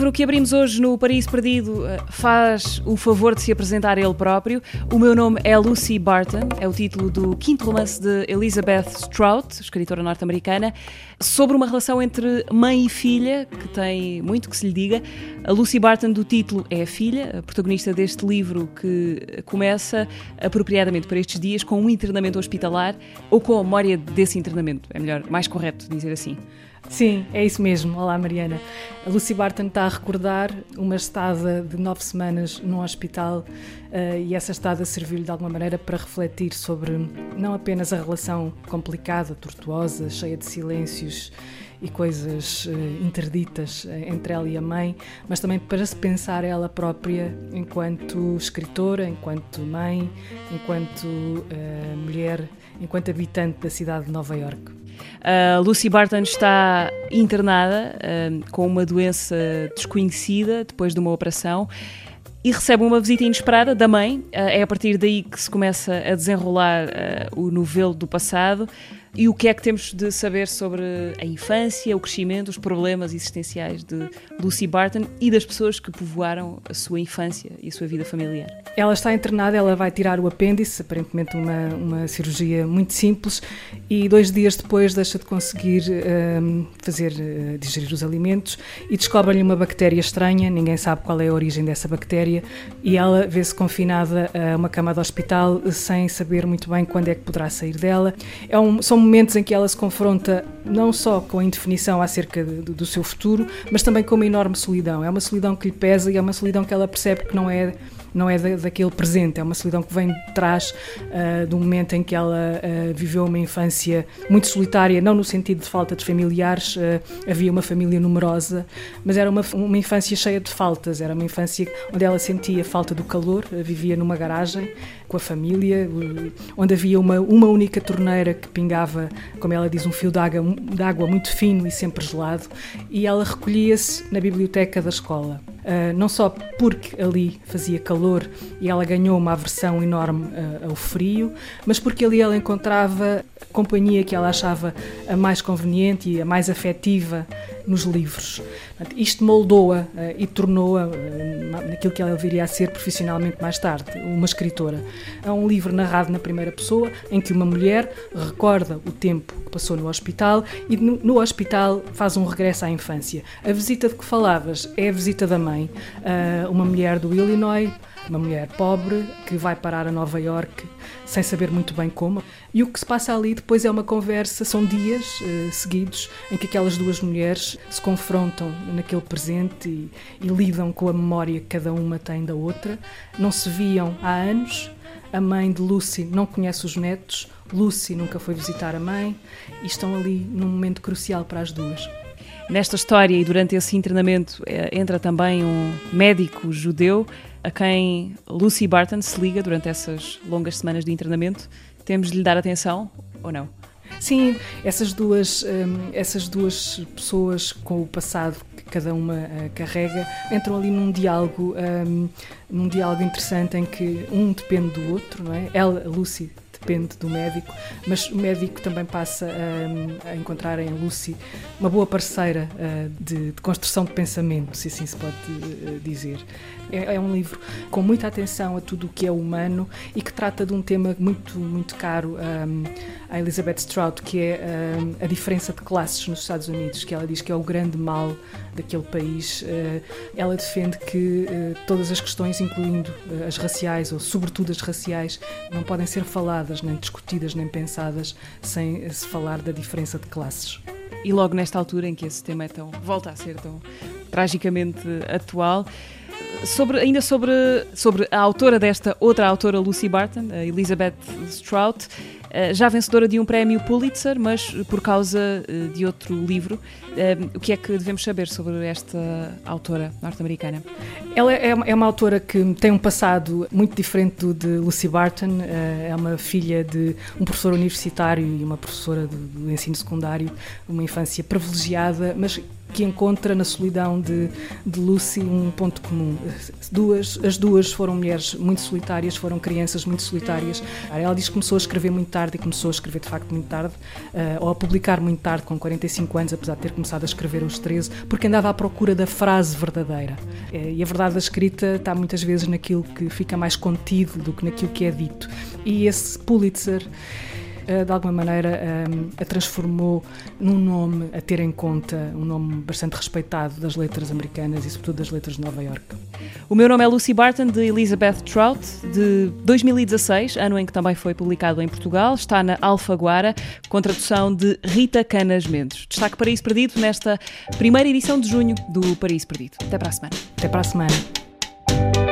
Livro que abrimos hoje no Paraíso Perdido eh, faz o favor de se apresentar ele próprio. O meu nome é Lucy Barton, é o título do quinto romance de Elizabeth Strout, escritora norte-americana, sobre uma relação entre mãe e filha, que tem muito que se lhe diga. A Lucy Barton do título é a filha, a protagonista deste livro que começa apropriadamente para estes dias com um internamento hospitalar ou com a memória desse internamento, é melhor, mais correto dizer assim. Sim, é isso mesmo. Olá, Mariana. A Lucy Barton está a recordar uma estada de nove semanas num hospital uh, e essa estada serviu-lhe de alguma maneira para refletir sobre não apenas a relação complicada, tortuosa, cheia de silêncios e coisas uh, interditas eh, entre ela e a mãe, mas também para se pensar ela própria enquanto escritora, enquanto mãe, enquanto uh, mulher, enquanto habitante da cidade de Nova Iorque. Uh, Lucy Barton está internada uh, com uma doença desconhecida depois de uma operação e recebe uma visita inesperada da mãe. Uh, é a partir daí que se começa a desenrolar o novelo do passado. E o que é que temos de saber sobre a infância, o crescimento, os problemas existenciais de Lucy Barton e das pessoas que povoaram a sua infância e a sua vida familiar? Ela está internada, ela vai tirar o apêndice, aparentemente uma, uma cirurgia muito simples, e dois dias depois deixa de conseguir um, fazer uh, digerir os alimentos e descobre-lhe uma bactéria estranha, ninguém sabe qual é a origem dessa bactéria, e ela vê-se confinada a uma cama de hospital sem saber muito bem quando é que poderá sair dela. É um, são momentos em que ela se confronta não só com a indefinição acerca de, do seu futuro, mas também com uma enorme solidão. É uma solidão que lhe pesa e é uma solidão que ela percebe que não é não é da, daquele presente, é uma solidão que vem de trás uh, do momento em que ela uh, viveu uma infância muito solitária, não no sentido de falta de familiares, uh, havia uma família numerosa, mas era uma, uma infância cheia de faltas, era uma infância onde ela sentia falta do calor, vivia numa garagem com a família, onde havia uma, uma única torneira que pingava, como ela diz, um fio de água, de água muito fino e sempre gelado, e ela recolhia-se na biblioteca da escola. Uh, não só porque ali fazia calor e ela ganhou uma aversão enorme uh, ao frio, mas porque ali ela encontrava a companhia que ela achava a mais conveniente e a mais afetiva nos livros. Isto moldou-a uh, e tornou-a naquilo que ela viria a ser profissionalmente mais tarde, uma escritora. É um livro narrado na primeira pessoa em que uma mulher recorda o tempo que passou no hospital e no, hospital faz um regresso à infância. A visita de que falavas é a visita da mãe, uh, uma mulher do Illinois, uma mulher pobre que vai parar a Nova York sem saber muito bem como. E o que se passa ali depois é uma conversa, são dias uh, seguidos em que aquelas duas mulheres se confrontam naquele presente e, e lidam com a memória que cada uma tem da outra. Não se viam há anos. A mãe de Lucy não conhece os netos, Lucy nunca foi visitar a mãe e estão ali num momento crucial para as duas. Nesta história e durante esse internamento eh, entra também um médico judeu a quem Lucy Barton se liga durante essas longas semanas de internamento. Temos de lhe dar atenção ou não? Sim, essas duas, um, essas duas pessoas com o passado que cada uma uh, carrega entram ali num diálogo, um, num diálogo interessante em que um depende do outro, não é? Ela, Lucy, depende do médico, mas o médico também passa a, a encontrar em Lucy uma boa parceira uh, de, de, construção de pensamento, se assim se pode uh, dizer. É, é, um livro com muita atenção a tudo o que é humano e que trata de um tema muito, muito caro um, à Elizabeth Strout, que é um, a diferença de classes nos Estados Unidos, que ela diz que é o grande mal daquele país. Uh, ela defende que todas as questões, incluindo as raciais, ou sobretudo as raciais, não podem ser faladas nem discutidas, nem pensadas, sem se falar da diferença de classes. E logo nesta altura em que esse tema é tão, volta a ser tão tragicamente atual, sobre, ainda sobre, sobre a autora desta outra autora, Lucy Barton, a Elizabeth Strout, já vencedora de um prémio Pulitzer, mas por causa eh, de outro livro. Eh, o que é que devemos saber sobre esta autora norte-americana? Ela é, é uma autora que tem um passado muito diferente do de Lucy Barton. É uma filha de um professor universitário e uma professora do ensino secundário, uma infância privilegiada, mas que encontra na solidão de, de Lucy um ponto comum. Duas, as duas foram mulheres muito solitárias, foram crianças muito solitárias. Ela diz que começou a escrever muito tarde e começou a escrever de facto muito tarde, uh, ou a publicar muito tarde, com 45 anos, apesar de ter começado a escrever aos 13, porque andava à procura da frase verdadeira. Uh, e a verdade da escrita está muitas vezes naquilo que fica mais contido do que naquilo que é dito. E esse Pulitzer de alguma maneira ehm, a transformou num nome a ter em conta, um nome bastante respeitado das letras americanas e sobretudo das letras de Nova York. O meu nome é Lucy Barton, de Elizabeth Trout, de 2016, ano em que também foi publicado em Portugal. Está na Alfaguara, com tradução de Rita Canas Mendes. Destaque Paraíso Perdido nesta primeira edição de junho do Paraíso Perdido. Até para a semana. Até para a semana.